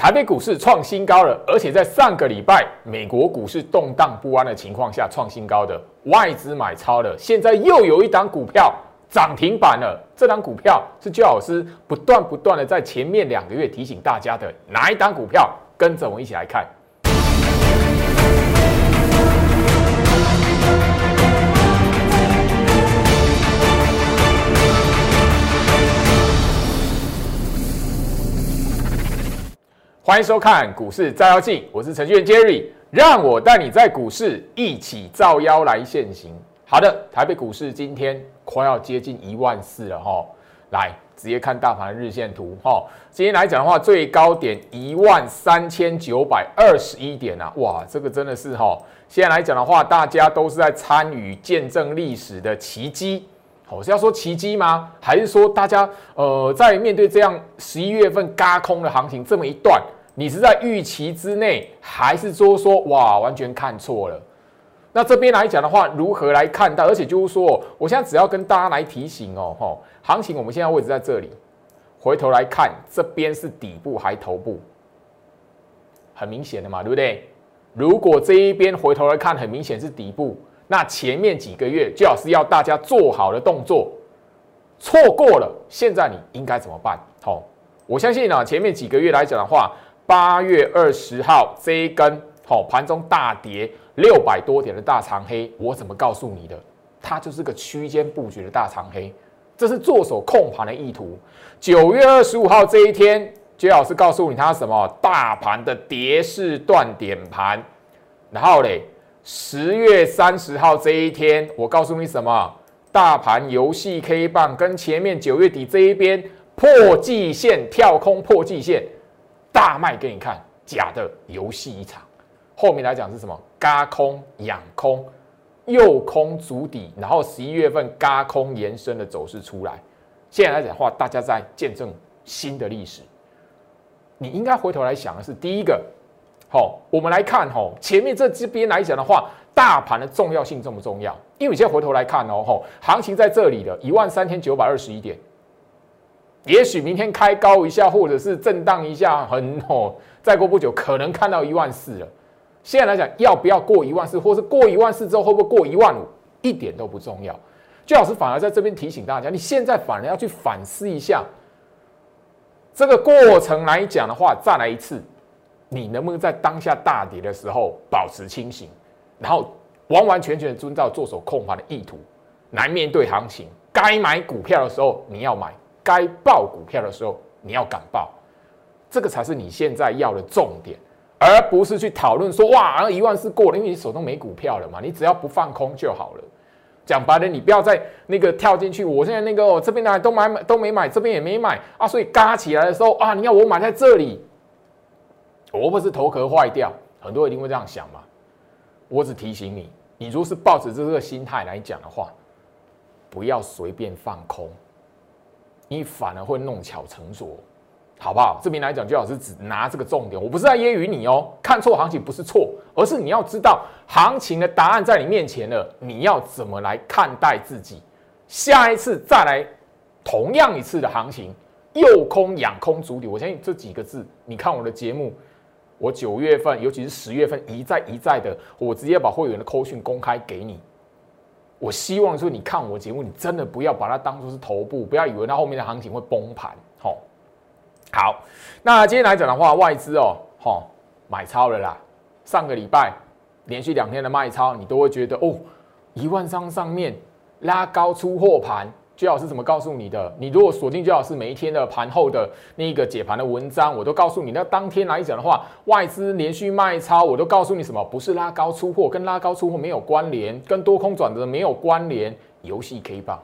台北股市创新高了，而且在上个礼拜美国股市动荡不安的情况下创新高的外资买超了，现在又有一档股票涨停板了。这档股票是焦老师不断不断的在前面两个月提醒大家的哪一档股票？跟着我一起来看。欢迎收看股市照妖镜，我是程序员 Jerry，让我带你在股市一起照妖来现行。好的，台北股市今天快要接近一万四了哈，来直接看大盘日线图哈。今天来讲的话，最高点一万三千九百二十一点啊，哇，这个真的是哈。现在来讲的话，大家都是在参与见证历史的奇迹。我是要说奇迹吗？还是说大家呃，在面对这样十一月份嘎空的行情这么一段？你是在预期之内，还是说说哇完全看错了？那这边来讲的话，如何来看待？而且就是说，我现在只要跟大家来提醒哦，吼，行情我们现在位置在这里，回头来看这边是底部还头部，很明显的嘛，对不对？如果这一边回头来看，很明显是底部，那前面几个月最好是要大家做好的动作，错过了，现在你应该怎么办？好，我相信呢，前面几个月来讲的话。八月二十号这一根好盘中大跌六百多点的大长黑，我怎么告诉你的？它就是个区间布局的大长黑，这是做手控盘的意图。九月二十五号这一天，杰老师告诉你它什么？大盘的跌势断点盘。然后嘞，十月三十号这一天，我告诉你什么？大盘游戏 K 棒跟前面九月底这一边破季线跳空破季线。大卖给你看，假的游戏一场。后面来讲是什么？嘎空、养空、诱空、足底，然后十一月份嘎空延伸的走势出来。现在来讲的话，大家在见证新的历史。你应该回头来想的是，第一个，好，我们来看哈，前面这这边来讲的话，大盘的重要性重不重要？因为你现在回头来看哦，吼，行情在这里的一万三千九百二十一点。也许明天开高一下，或者是震荡一下，很哦，再过不久可能看到一万四了。现在来讲，要不要过一万四，或是过一万四之后会不会过一万五，一点都不重要。最老师反而在这边提醒大家，你现在反而要去反思一下这个过程来讲的话，再来一次，你能不能在当下大跌的时候保持清醒，然后完完全全遵照做手控盘的意图来面对行情，该买股票的时候你要买。该报股票的时候，你要敢报，这个才是你现在要的重点，而不是去讨论说哇，一万四过了，因为你手中没股票了嘛，你只要不放空就好了。讲白了，你不要再那个跳进去。我现在那个这边的都买买都没买，这边也没买啊，所以嘎起来的时候啊，你要我买在这里，我不是头壳坏掉，很多人一定会这样想嘛。我只提醒你，你如果是抱着这个心态来讲的话，不要随便放空。你反而会弄巧成拙，好不好？这边来讲，最好是只拿这个重点。我不是在揶揄你哦，看错行情不是错，而是你要知道行情的答案在你面前了，你要怎么来看待自己？下一次再来同样一次的行情，诱空、养空、主底，我相信这几个字，你看我的节目，我九月份，尤其是十月份，一再一再的，我直接把会员的扣讯公开给你。我希望说，你看我节目，你真的不要把它当做是头部，不要以为它后面的行情会崩盘。好，好，那今天来讲的话，外资哦，好买超了啦。上个礼拜连续两天的卖超，你都会觉得哦，一万张上面拉高出货盘。最好是怎么告诉你的？你如果锁定最好是每一天的盘后的那个解盘的文章，我都告诉你。那当天来讲的话，外资连续卖超，我都告诉你什么？不是拉高出货，跟拉高出货没有关联，跟多空转折没有关联。游戏 K 棒，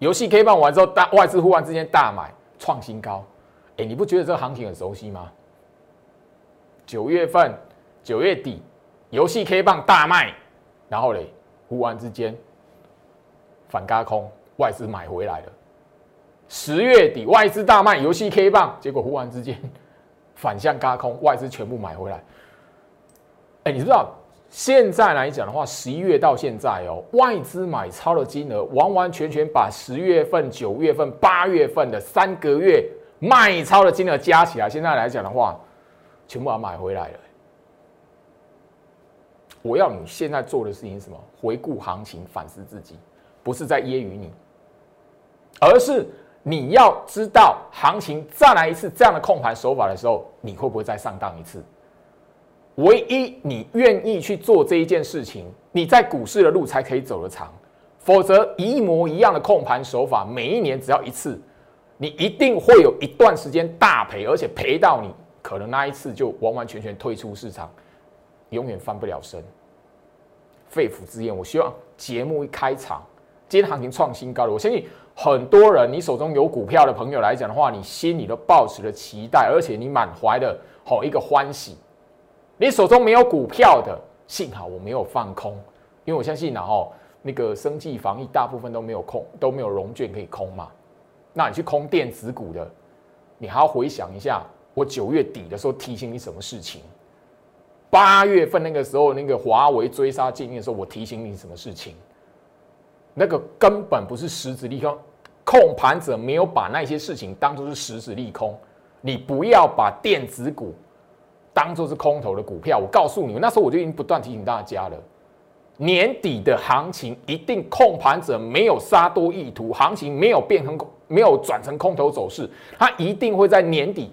游戏 K 棒完之后，大外资忽然之间大买创新高。哎，你不觉得这个行情很熟悉吗？九月份九月底，游戏 K 棒大卖，然后嘞，忽然之间。反加空，外资买回来了。十月底外资大卖游戏 K 棒，结果忽然之间反向加空，外资全部买回来。哎，你知道现在来讲的话，十一月到现在哦，外资买超的金额完完全全把十月份、九月份、八月份的三个月卖超的金额加起来，现在来讲的话，全部要买回来了。我要你现在做的事情是什么？回顾行情，反思自己，不是在揶揄你，而是你要知道行情再来一次这样的控盘手法的时候，你会不会再上当一次？唯一你愿意去做这一件事情，你在股市的路才可以走得长。否则，一模一样的控盘手法，每一年只要一次，你一定会有一段时间大赔，而且赔到你可能那一次就完完全全退出市场，永远翻不了身。肺腑之言，我希望节目一开场，今天行情创新高了，我相信很多人，你手中有股票的朋友来讲的话，你心里都抱持了期待，而且你满怀的好一个欢喜。你手中没有股票的，幸好我没有放空，因为我相信呢，哦。那个生计防疫大部分都没有空，都没有融券可以空嘛？那你去空电子股的，你还要回想一下，我九月底的时候提醒你什么事情？八月份那个时候，那个华为追杀禁令的时候，我提醒你什么事情？那个根本不是实质利空，控盘者没有把那些事情当做是实质利空。你不要把电子股当做是空头的股票。我告诉你，那时候我就已经不断提醒大家了。年底的行情一定控盘者没有杀多意图，行情没有变成没有转成空头走势，它一定会在年底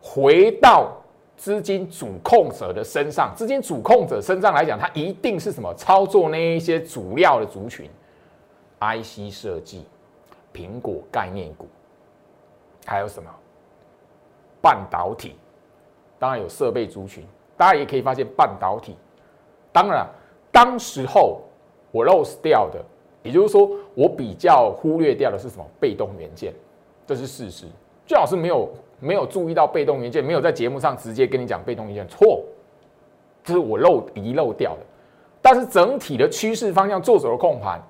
回到资金主控者的身上。资金主控者身上来讲，它一定是什么操作那一些主要的族群，IC 设计、苹果概念股，还有什么半导体，当然有设备族群。大家也可以发现半导体，当然。当时候我 lose 掉的，也就是说我比较忽略掉的是什么？被动元件，这是事实。最好是没有没有注意到被动元件，没有在节目上直接跟你讲被动元件，错，这是我漏遗漏掉的。但是整体的趋势方向做手的控盘，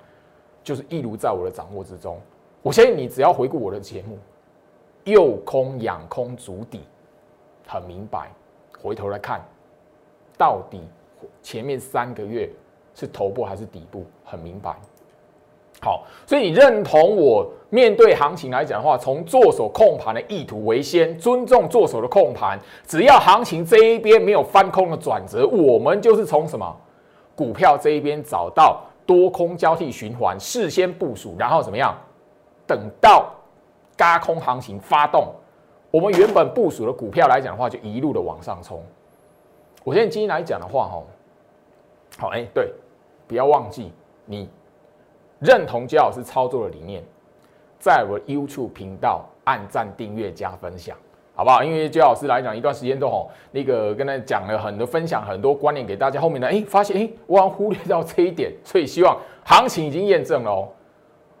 就是一如在我的掌握之中。我相信你只要回顾我的节目，右空仰空足底，很明白。回头来看，到底。前面三个月是头部还是底部，很明白。好，所以你认同我面对行情来讲的话，从做手控盘的意图为先，尊重做手的控盘。只要行情这一边没有翻空的转折，我们就是从什么股票这一边找到多空交替循环，事先部署，然后怎么样？等到嘎空行情发动，我们原本部署的股票来讲的话，就一路的往上冲。我现在今天来讲的话，哈。好，哎，对，不要忘记你认同焦老师操作的理念，在我的 YouTube 频道按赞、订阅、加分享，好不好？因为焦老师来讲，一段时间都好，那个跟他讲了很多分享，很多观念给大家。后面呢，哎，发现哎，我好像忽略到这一点，所以希望行情已经验证了哦。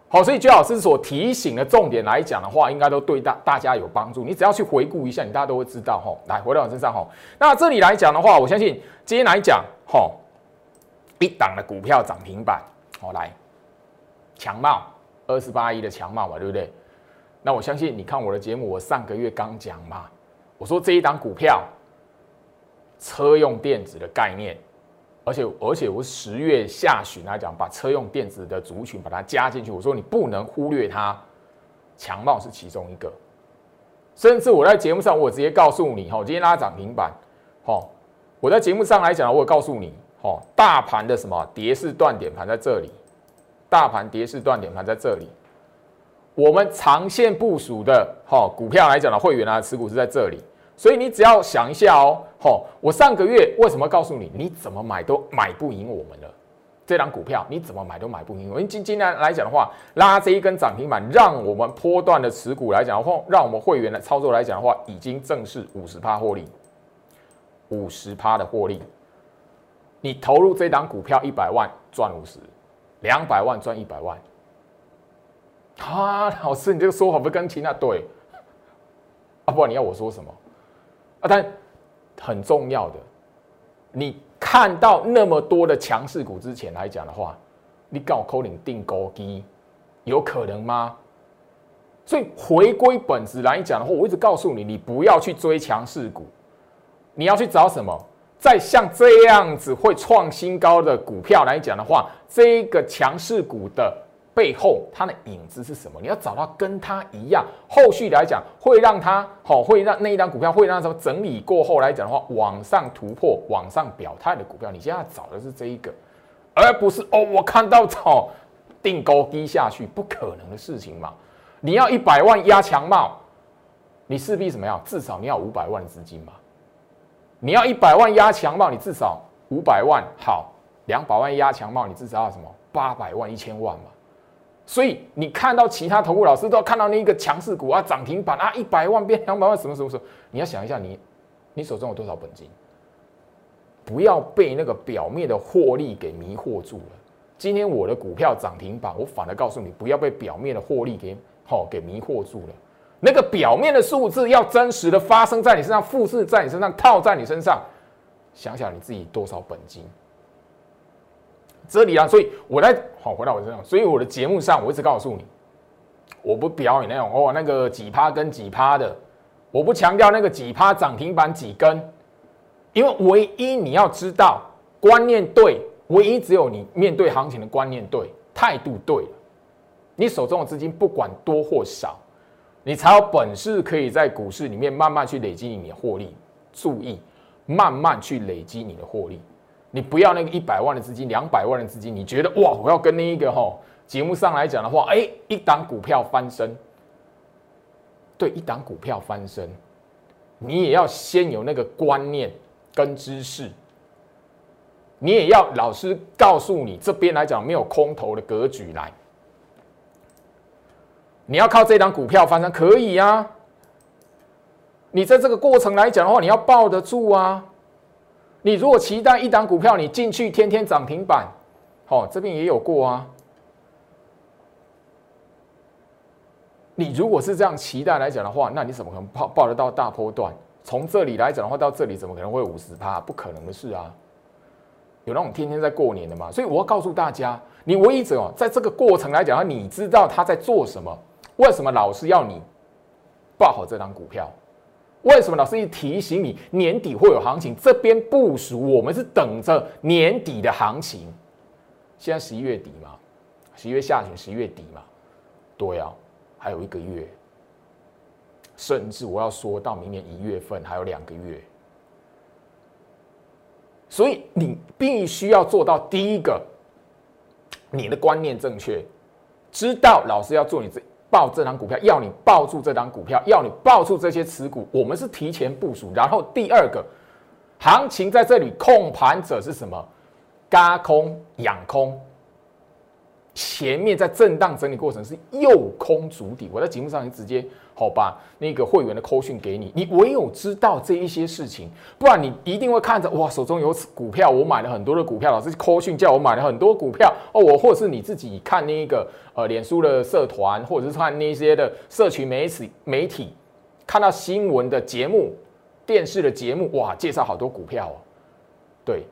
好，所以焦老师所提醒的重点来讲的话，应该都对大大家有帮助。你只要去回顾一下，你大家都会知道哈。来，回到我身上哈。那这里来讲的话，我相信今天来讲哈。一档的股票涨停板，好来，强茂二十八亿的强茂嘛，对不对？那我相信你看我的节目，我上个月刚讲嘛，我说这一档股票，车用电子的概念，而且而且我十月下旬来讲，把车用电子的族群把它加进去，我说你不能忽略它，强茂是其中一个，甚至我在节目上我直接告诉你，哈，今天拉涨停板，哈，我在节目上来讲，我告诉你。哦，大盘的什么跌势断点盘在这里，大盘跌势断点盘在这里。我们长线部署的哈股票来讲的会员啊持股是在这里，所以你只要想一下哦，好，我上个月为什么告诉你，你怎么买都买不赢我们了？这张股票你怎么买都买不赢。我们今今天来讲的话，拉这一根涨停板，让我们波段的持股来讲的话，让我们会员的操作来讲的话，已经正式五十趴获利，五十趴的获利。你投入这档股票一百万赚五十，两百万赚一百万。啊，老师，你这个说法不跟其他对？啊，不然你要我说什么？啊，但很重要的，你看到那么多的强势股之前来讲的话，你搞扣零定高低，有可能吗？所以回归本质来讲的话，我一直告诉你，你不要去追强势股，你要去找什么？在像这样子会创新高的股票来讲的话，这个强势股的背后它的影子是什么？你要找到跟它一样，后续来讲会让它好，会让那一张股票会让什么整理过后来讲的话，往上突破、往上表态的股票，你现在找的是这一个，而不是哦，我看到炒定高低下去，不可能的事情嘛。你要一百万压强帽，你势必怎么样？至少你要五百万资金嘛。你要一百万压强帽，你至少五百万好，两百万压强帽，你至少要什么？八百万、一千万嘛。所以你看到其他投顾老师都要看到那一个强势股啊，涨停板啊，一百万变两百万，什么什么什么？你要想一下，你你手中有多少本金？不要被那个表面的获利给迷惑住了。今天我的股票涨停板，我反而告诉你，不要被表面的获利给好给迷惑住了。那个表面的数字要真实的发生在你身上，复制在你身上，套在你身上。想想你自己多少本金。这里啊，所以我在好回到我身上，所以我的节目上我一直告诉你，我不表演那种哦那个几趴跟几趴的，我不强调那个几趴涨停板几根，因为唯一你要知道观念对，唯一只有你面对行情的观念对，态度对，你手中的资金不管多或少，你才有本事可以在股市里面慢慢去累积你的获利。注意，慢慢去累积你的获利。你不要那个一百万的资金，两百万的资金，你觉得哇，我要跟那一个哈节目上来讲的话，哎，一档股票翻身，对，一档股票翻身，你也要先有那个观念跟知识，你也要老师告诉你，这边来讲没有空头的格局来，你要靠这档股票翻身可以啊，你在这个过程来讲的话，你要抱得住啊。你如果期待一档股票你进去天天涨停板，好，这边也有过啊。你如果是这样期待来讲的话，那你怎么可能报报得到大波段？从这里来讲的话，到这里怎么可能会五十趴？不可能的事啊！有那种天天在过年的嘛？所以我要告诉大家，你唯一者哦，在这个过程来讲，你知道他在做什么？为什么老师要你报好这张股票？为什么老师一提醒你年底会有行情？这边部署，我们是等着年底的行情。现在十一月底嘛，十一月下旬，十一月底嘛，对啊，还有一个月，甚至我要说到明年一月份还有两个月。所以你必须要做到第一个，你的观念正确，知道老师要做你这。抱这张股票，要你抱住这张股票，要你抱住这些持股。我们是提前部署。然后第二个，行情在这里控盘者是什么？嘎空、养空。前面在震荡整理过程是诱空主底。我在节目上直接。好吧，那个会员的扣讯给你，你唯有知道这一些事情，不然你一定会看着哇，手中有股票，我买了很多的股票，老师扣讯叫我买了很多股票哦，我或是你自己看那个呃，脸书的社团，或者是看那些的社群媒体媒体，看到新闻的节目、电视的节目，哇，介绍好多股票哦，对，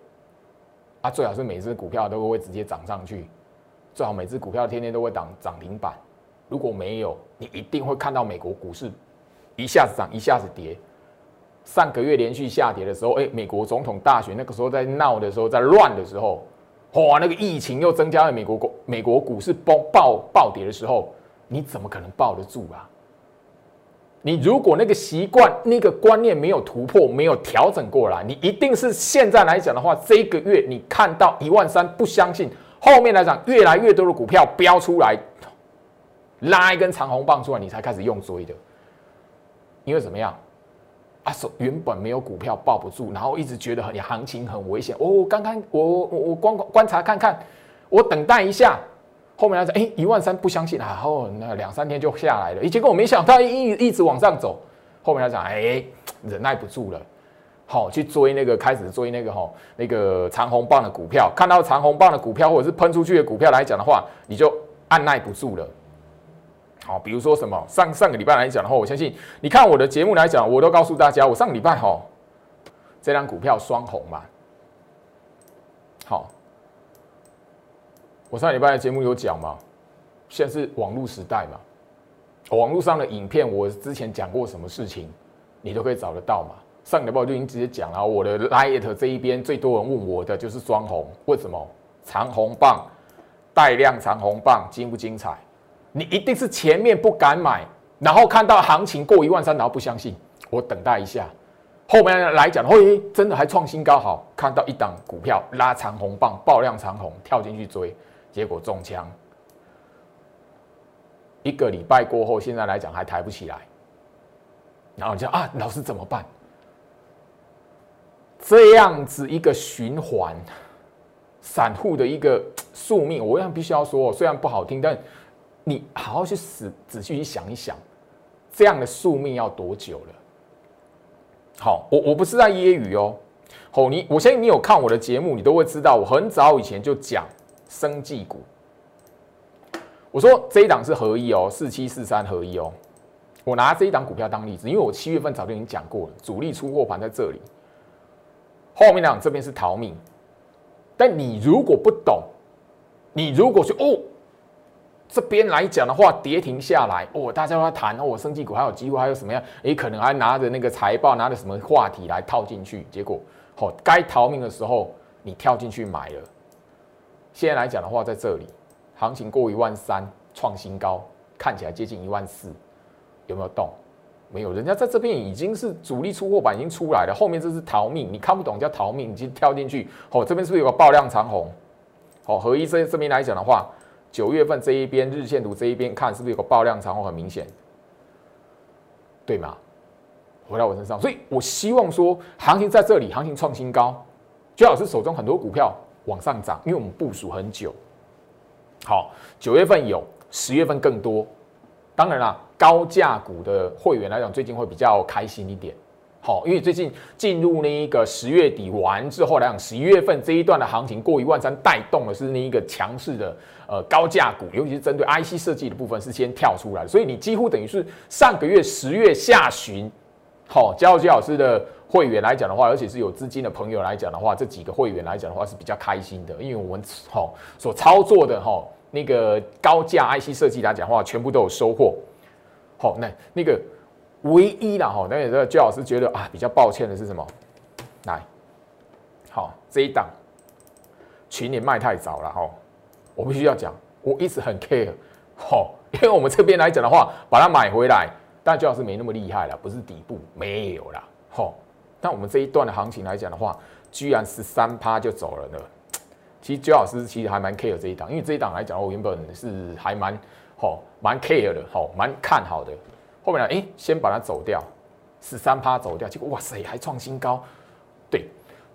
啊，最好是每只股票都会直接涨上去，最好每只股票天天都会涨涨停板。如果没有，你一定会看到美国股市一下子涨，一下子跌。上个月连续下跌的时候，哎，美国总统大选那个时候在闹的时候，在乱的时候，哇，那个疫情又增加了，美国股美国股市暴暴暴跌的时候，你怎么可能抱得住啊？你如果那个习惯、那个观念没有突破、没有调整过来，你一定是现在来讲的话，这个月你看到一万三，不相信后面来讲越来越多的股票飙出来。拉一根长红棒出来，你才开始用追的，因为怎么样？啊，手原本没有股票抱不住，然后一直觉得很行情很危险。哦，刚刚我我我观观察看看，我等待一下，后面来讲，哎，一万三不相信，然后那两三天就下来了。结果我没想到一一直往上走，后面来讲，哎，忍耐不住了，好去追那个开始追那个哈那个长红棒的股票，看到长红棒的股票或者是喷出去的股票来讲的话，你就按耐不住了。好，比如说什么上上个礼拜来讲的话，我相信你看我的节目来讲，我都告诉大家，我上个礼拜哈，这张股票双红嘛。好，我上礼拜的节目有讲嘛，现在是网络时代嘛，网络上的影片我之前讲过什么事情，你都可以找得到嘛。上个礼拜我就已经直接讲了，我的 Light 这一边最多人问我的就是双红，为什么长红棒带量长红棒精不精彩？你一定是前面不敢买，然后看到行情过一万三，然后不相信，我等待一下。后面来讲，会真的还创新高，好看到一档股票拉长红棒，爆量长红，跳进去追，结果中枪。一个礼拜过后，现在来讲还抬不起来，然后你就啊，老师怎么办？这样子一个循环，散户的一个宿命，我样必须要说，虽然不好听，但你好好去仔仔细去想一想，这样的宿命要多久了？好，我我不是在揶揄哦。好，你我相信你有看我的节目，你都会知道，我很早以前就讲生技股。我说这一档是合一哦，四七四三合一哦。我拿这一档股票当例子，因为我七月份早就已经讲过了，主力出货盘在这里。后面两这边是逃命，但你如果不懂，你如果去哦。这边来讲的话，跌停下来哦，大家都在谈哦，生技股还有机会，还有什么样？诶，可能还拿着那个财报，拿着什么话题来套进去，结果好，该逃命的时候你跳进去买了。现在来讲的话，在这里行情过一万三，创新高，看起来接近一万四，有没有动？没有，人家在这边已经是主力出货板已经出来了，后面这是逃命，你看不懂叫逃命，你就跳进去。哦，这边是不是有个爆量长红？哦，合一这这边来讲的话。九月份这一边日线图这一边看是不是有个爆量长虹很明显，对吗？回到我身上，所以我希望说行情在这里，行情创新高，最好是手中很多股票往上涨，因为我们部署很久。好，九月份有，十月份更多。当然啦，高价股的会员来讲，最近会比较开心一点。好，因为最近进入那一个十月底完之后来讲，十一月份这一段的行情过一万三，带动的是那一个强势的呃高价股，尤其是针对 IC 设计的部分是先跳出来，所以你几乎等于是上个月十月下旬，好，教教老师的会员来讲的话，而且是有资金的朋友来讲的话，这几个会员来讲的话是比较开心的，因为我们好所操作的哈那个高价 IC 设计来讲的话，全部都有收获。好，那那个。唯一啦哈，那也是焦老师觉得啊比较抱歉的是什么？来，好这一档群年卖太早了哈，我必须要讲，我一直很 care 哈，因为我们这边来讲的话，把它买回来，但焦老师没那么厉害了，不是底部没有了哈。但我们这一段的行情来讲的话，居然是三趴就走了呢。其实焦老师其实还蛮 care 这一档，因为这一档来讲，我原本是还蛮好蛮 care 的，好蛮看好的。后面呢？哎，先把它走掉，十三趴走掉，结果哇塞，还创新高。对，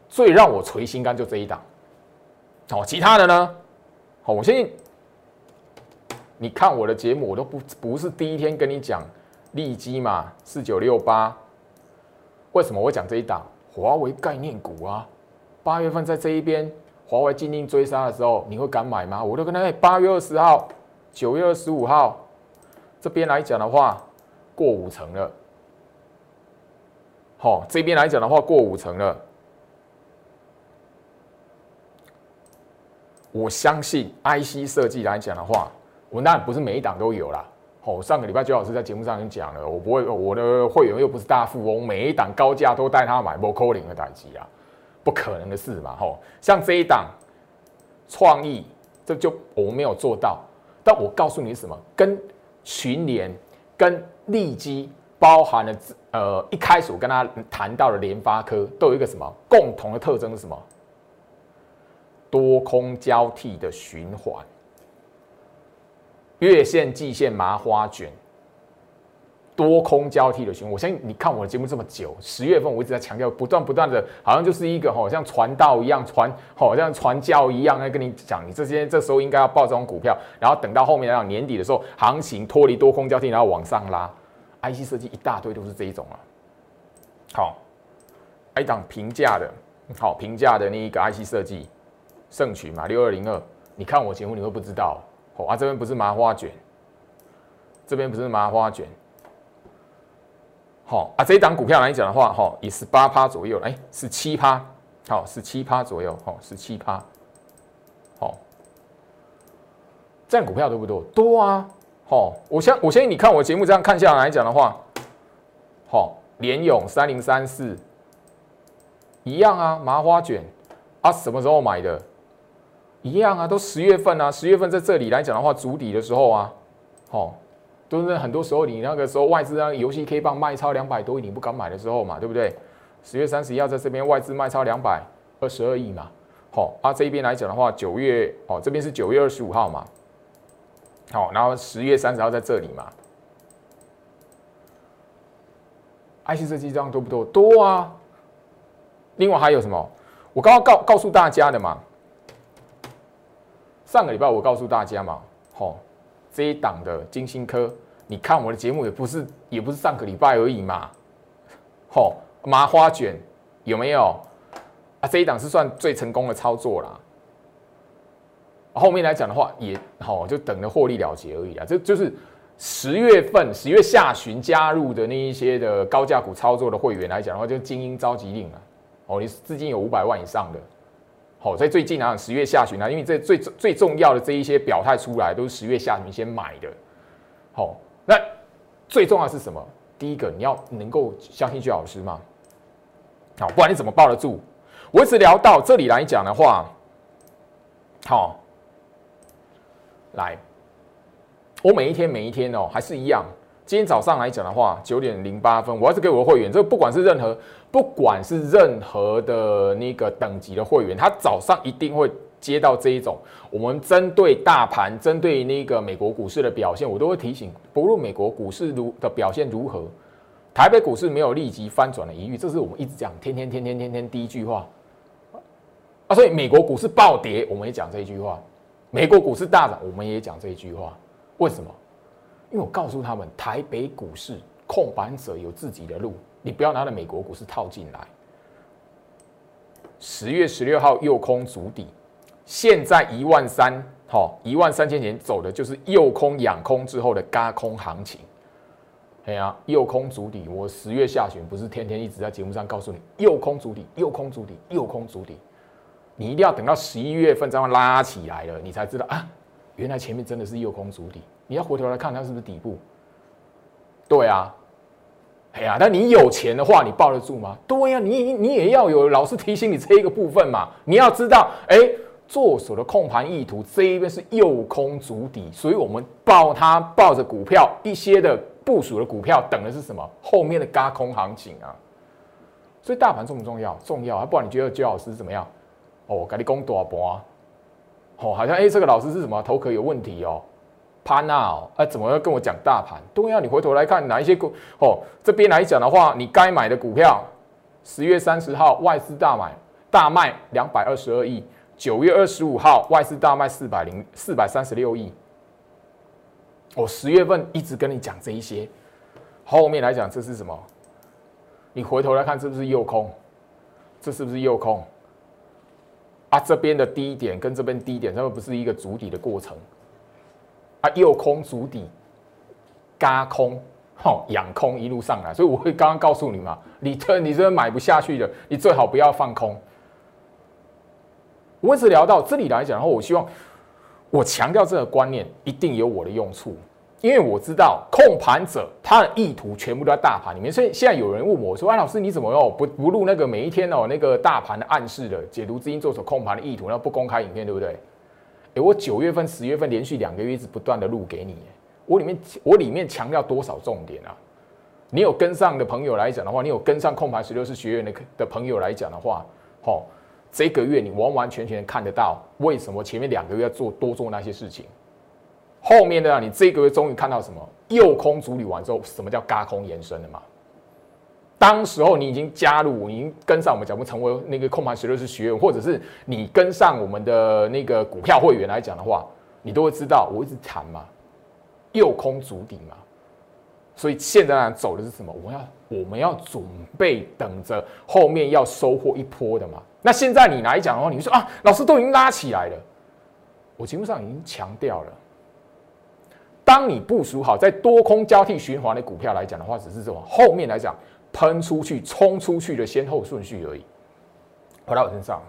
最让我垂心肝就这一档。好，其他的呢？好，我相信你看我的节目，我都不不是第一天跟你讲利基嘛，四九六八。为什么我讲这一档？华为概念股啊，八月份在这一边，华为进定追杀的时候，你会敢买吗？我都跟他八月二十号、九月二十五号这边来讲的话。过五成了，好，这边来讲的话，过五成了。我相信 IC 设计来讲的话，我那不是每一档都有啦。哦，上个礼拜周老师在节目上已经讲了，我不会，我的会员又不是大富翁，每一档高价都带他买 Vocal 的代机啊，不可能的事嘛。吼，像这一档创意，这就我没有做到，但我告诉你什么，跟群联。跟利基包含了，呃，一开始我跟他谈到的联发科都有一个什么共同的特征是什么？多空交替的循环，月线、季线、麻花卷。多空交替的循环，我相信你看我的节目这么久，十月份我一直在强调，不断不断的，好像就是一个好像传道一样，传好像传教一样，在跟你讲，你这些这时候应该要报这种股票，然后等到后面来讲年底的时候，行情脱离多空交替，然后往上拉，IC 设计一大堆都是这一种啊。好，一档平价的，好平价的那一个 IC 设计，盛群嘛，六二零二，你看我节目你会不知道，哦啊这边不是麻花卷，这边不是麻花卷。好啊，这一档股票来讲的话，哈，也是八趴左右，哎，是七趴，好，是七趴左右，好，是七趴，好，这样股票多不多？多啊，好，我相我相信你看我节目这样看下来讲的话，好，联勇三零三四一样啊，麻花卷啊，什么时候买的？一样啊，都十月份啊，十月份在这里来讲的话，主底的时候啊，哦，都是很多时候你那个时候外资啊游戏 K 棒卖超两百多亿，你不敢买的时候嘛，对不对？十月三十一号在这边外资卖超两百二十二亿嘛，好，啊这边来讲的话，九月哦这边是九月二十五号嘛，好，然后十月三十号在这里嘛，IC 设计这样多不多？多啊。另外还有什么？我刚刚告告诉大家的嘛，上个礼拜我告诉大家嘛，吼，这一档的金星科，你看我的节目也不是也不是上个礼拜而已嘛，吼，麻花卷有没有？啊，这一档是算最成功的操作啦。后面来讲的话，也好就等着获利了结而已啊。这就是十月份十月下旬加入的那一些的高价股操作的会员来讲的话，就精英召集令了。哦，你资金有五百万以上的，好，在最近啊，十月下旬啊，因为这最最重要的这一些表态出来，都是十月下旬先买的。好，那最重要是什么？第一个，你要能够相信徐老师吗。好，不然你怎么抱得住？我一直聊到这里来讲的话，好，来，我每一天每一天哦，还是一样。今天早上来讲的话，九点零八分，我要是给我的会员，这不管是任何，不管是任何的那个等级的会员，他早上一定会接到这一种，我们针对大盘，针对那个美国股市的表现，我都会提醒，不论美国股市如的表现如何，台北股市没有立即翻转的疑虑，这是我们一直讲，天天天天天天第一句话啊，所以美国股市暴跌，我们也讲这一句话；美国股市大涨，我们也讲这一句话，为什么？因为我告诉他们，台北股市控盘者有自己的路，你不要拿着美国股市套进来。十月十六号右空足底，现在一万三，好，一万三千点走的就是右空养空之后的嘎空行情。哎呀，右空足底，我十月下旬不是天天一直在节目上告诉你，右空足底，右空足底，右空足底，你一定要等到十一月份这样拉起来了，你才知道啊，原来前面真的是右空足底。你要回头来看它是不是底部？对啊，哎呀，那你有钱的话，你抱得住吗？对呀，你你也要有老师提醒你这一个部分嘛。你要知道，哎，做手的控盘意图这一边是右空足底，所以我们抱它抱着股票一些的部署的股票，等的是什么？后面的嘎空行情啊。所以大盘重不重要？重要啊！不然你觉得焦老师怎么样？哦，给你攻多少波？哦，好像哎，这个老师是什么头壳有问题哦？盘啊，哎，怎么要跟我讲大盘？对啊，你回头来看哪一些股哦？这边来讲的话，你该买的股票，十月三十号外资大买大卖两百二十二亿，九月二十五号外资大卖四百零四百三十六亿。我十月份一直跟你讲这一些，后面来讲这是什么？你回头来看，是不是右空？这是不是右空？啊，这边的低点跟这边低点，它们不是一个主底的过程。啊，右空足底，嘎空，吼，养空一路上来，所以我会刚刚告诉你嘛，你这你这买不下去的，你最好不要放空。我一直聊到这里来讲，然后我希望我强调这个观念一定有我的用处，因为我知道控盘者他的意图全部都在大盘里面，所以现在有人问我说：“安老师，你怎么哦不不录那个每一天哦那个大盘的暗示的解读资金做手控盘的意图，然后不公开影片，对不对？”我九月份、十月份连续两个月一直不断的录给你，我里面我里面强调多少重点啊？你有跟上的朋友来讲的话，你有跟上控盘十六式学院的的朋友来讲的话，吼，这个月你完完全全看得到为什么前面两个月要做多做那些事情，后面的你这个月终于看到什么？右空处理完之后，什么叫嘎空延伸了嘛？当时候你已经加入，你已经跟上我们脚步，成为那个控盘十六式学员，或者是你跟上我们的那个股票会员来讲的话，你都会知道我一直谈嘛，右空足底嘛，所以现在走的是什么？我们要我们要准备等着后面要收获一波的嘛。那现在你来讲的话，你说啊，老师都已经拉起来了，我节目上已经强调了，当你部署好在多空交替循环的股票来讲的话，只是这种后面来讲。喷出去、冲出去的先后顺序而已。回到我身上，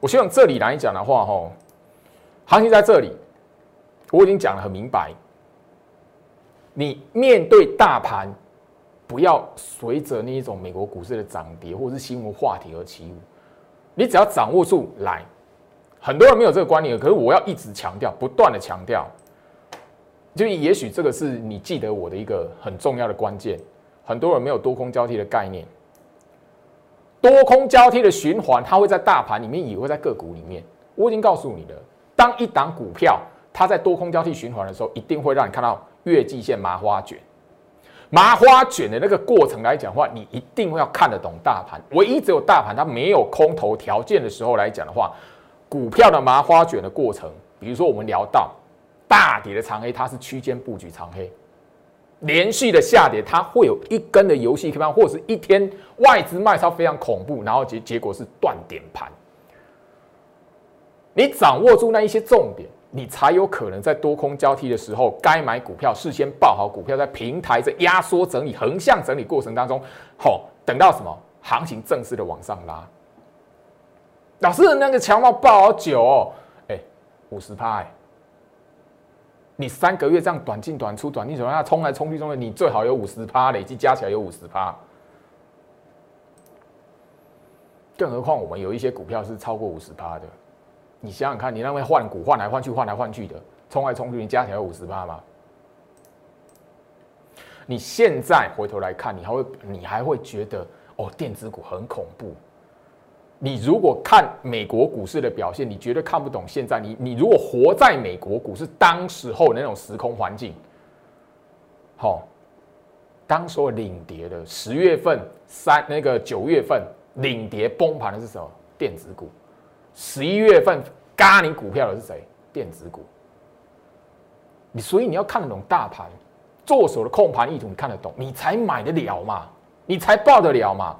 我希望这里来讲的话，哈，行情在这里，我已经讲的很明白。你面对大盘，不要随着那一种美国股市的涨跌或者是新闻话题而起舞。你只要掌握住来，很多人没有这个观念，可是我要一直强调，不断的强调，就也许这个是你记得我的一个很重要的关键。很多人没有多空交替的概念，多空交替的循环，它会在大盘里面，也会在个股里面。我已经告诉你了，当一档股票它在多空交替循环的时候，一定会让你看到月季线麻花卷。麻花卷的那个过程来讲的话，你一定要看得懂大盘。唯一只有大盘它没有空头条件的时候来讲的话，股票的麻花卷的过程，比如说我们聊到大跌的长黑，它是区间布局长黑，连续的下跌，它会有一根的游戏开盘，或者是一天外资卖超非常恐怖，然后结结果是断点盘。你掌握住那一些重点。你才有可能在多空交替的时候，该买股票事先报好股票，在平台在压缩整理、横向整理过程当中，好等到什么行情正式的往上拉。老师那个强暴报好久哦，哎，五十趴哎，你三个月这样短进短出、短进短出，那冲来冲去中的，你最好有五十趴，累计加起来有五十趴。更何况我们有一些股票是超过五十趴的。你想想看，你那边换股换来换去换来换去的，冲来冲去，你加起来有五十趴吗？你现在回头来看，你还会你还会觉得哦，电子股很恐怖。你如果看美国股市的表现，你绝对看不懂现在你你如果活在美国股市当时候那种时空环境，好，当时候领跌的十月份三那个九月份领跌崩盘的是什么？电子股。十一月份嘎你股票的是谁？电子股。你所以你要看得懂大盘，做手的控盘意图你看得懂，你才买得了嘛，你才报得了嘛。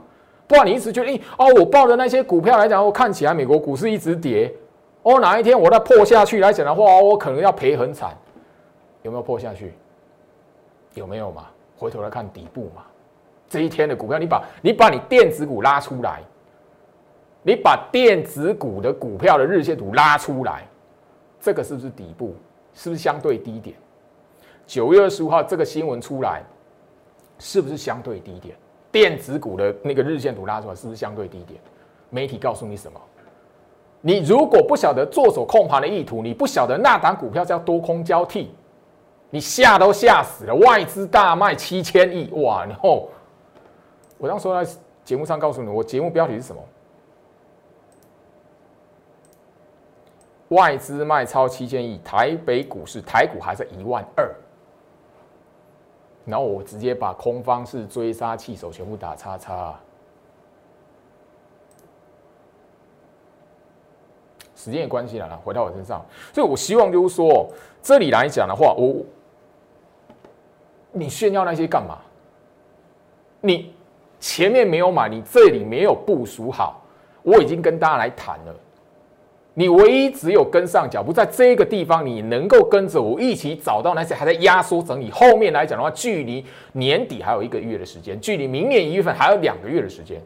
不然你一直觉得，哎哦，我报的那些股票来讲，我看起来美国股市一直跌，哦哪一天我再破下去来讲的话，我可能要赔很惨。有没有破下去？有没有嘛？回头来看底部嘛。这一天的股票，你把你把你电子股拉出来。你把电子股的股票的日线图拉出来，这个是不是底部？是不是相对低点？九月二十五号这个新闻出来，是不是相对低点？电子股的那个日线图拉出来，是不是相对低点？媒体告诉你什么？你如果不晓得做手控盘的意图，你不晓得那档股票叫多空交替，你吓都吓死了。外资大卖七千亿，哇！然后我当时在节目上告诉你，我节目标题是什么？外资卖超七千亿，台北股市台股还在一万二，然后我直接把空方式追杀气手全部打叉叉。时间的关系了，回到我身上，所以我希望就是说，这里来讲的话，我你炫耀那些干嘛？你前面没有买，你这里没有部署好，我已经跟大家来谈了。你唯一只有跟上脚步，在这个地方，你能够跟着我一起找到那些还在压缩整理。后面来讲的话，距离年底还有一个月的时间，距离明年一月份还有两个月的时间。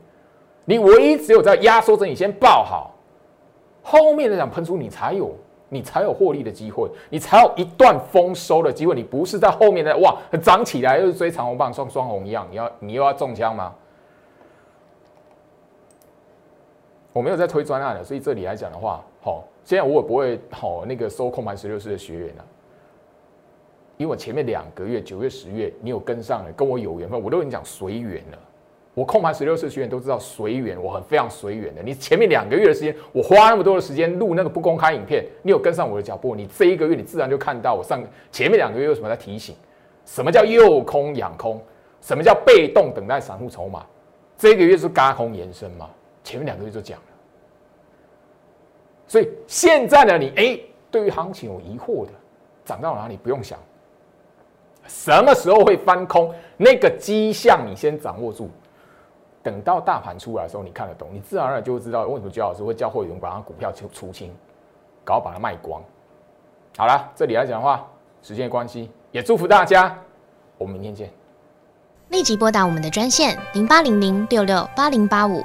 你唯一只有在压缩整理先报好，后面来讲喷出，你才有你才有获利的机会，你才有一段丰收的机会。你不是在后面的哇涨起来又是追长红棒双双红一样，你要你又要中枪吗？我没有在推专案的，所以这里来讲的话，好，现在我也不会好那个收空盘十六式的学员了，因为我前面两个月九月十月你有跟上了，跟我有缘分，我都跟你讲随缘了。我空盘十六式学员都知道随缘，我很非常随缘的。你前面两个月的时间，我花那么多的时间录那个不公开影片，你有跟上我的脚步，你这一个月你自然就看到我上前面两个月有什么在提醒，什么叫诱空养空，什么叫被动等待散户筹码，这个月是嘎空延伸嘛？前面两个月就讲了，所以现在呢，你哎，对于行情有疑惑的，涨到哪里不用想，什么时候会翻空，那个迹象你先掌握住，等到大盘出来的时候，你看得懂，你自然而然就会知道为什么焦老师会教会员把他股票出出清，搞把它卖光。好了，这里来讲的话，时间关系，也祝福大家，我们明天见。立即拨打我们的专线零八零零六六八零八五。